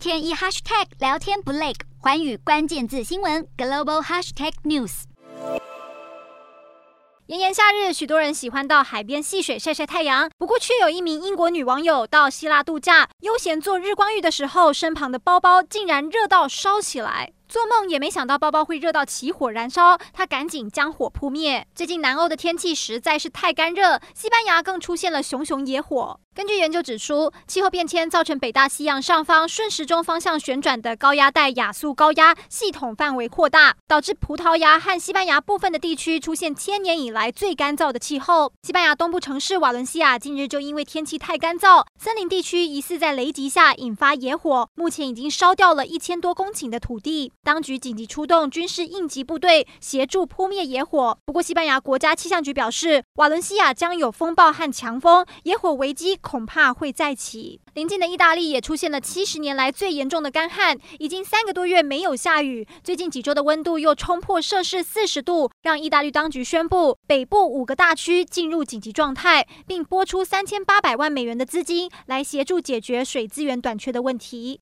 天一 hashtag 聊天不累，环宇关键字新闻 global hashtag news。炎炎夏日，许多人喜欢到海边戏水晒晒太阳。不过，却有一名英国女网友到希腊度假，悠闲做日光浴的时候，身旁的包包竟然热到烧起来。做梦也没想到包包会热到起火燃烧，他赶紧将火扑灭。最近南欧的天气实在是太干热，西班牙更出现了熊熊野火。根据研究指出，气候变迁造成北大西洋上方顺时钟方向旋转的高压带亚速高压系统范围扩大，导致葡萄牙和西班牙部分的地区出现千年以来最干燥的气候。西班牙东部城市瓦伦西亚近日就因为天气太干燥，森林地区疑似在雷击下引发野火，目前已经烧掉了一千多公顷的土地。当局紧急出动军事应急部队协助扑灭野火。不过，西班牙国家气象局表示，瓦伦西亚将有风暴和强风，野火危机恐怕会再起。邻近的意大利也出现了七十年来最严重的干旱，已经三个多月没有下雨。最近几周的温度又冲破摄氏四十度，让意大利当局宣布北部五个大区进入紧急状态，并拨出三千八百万美元的资金来协助解决水资源短缺的问题。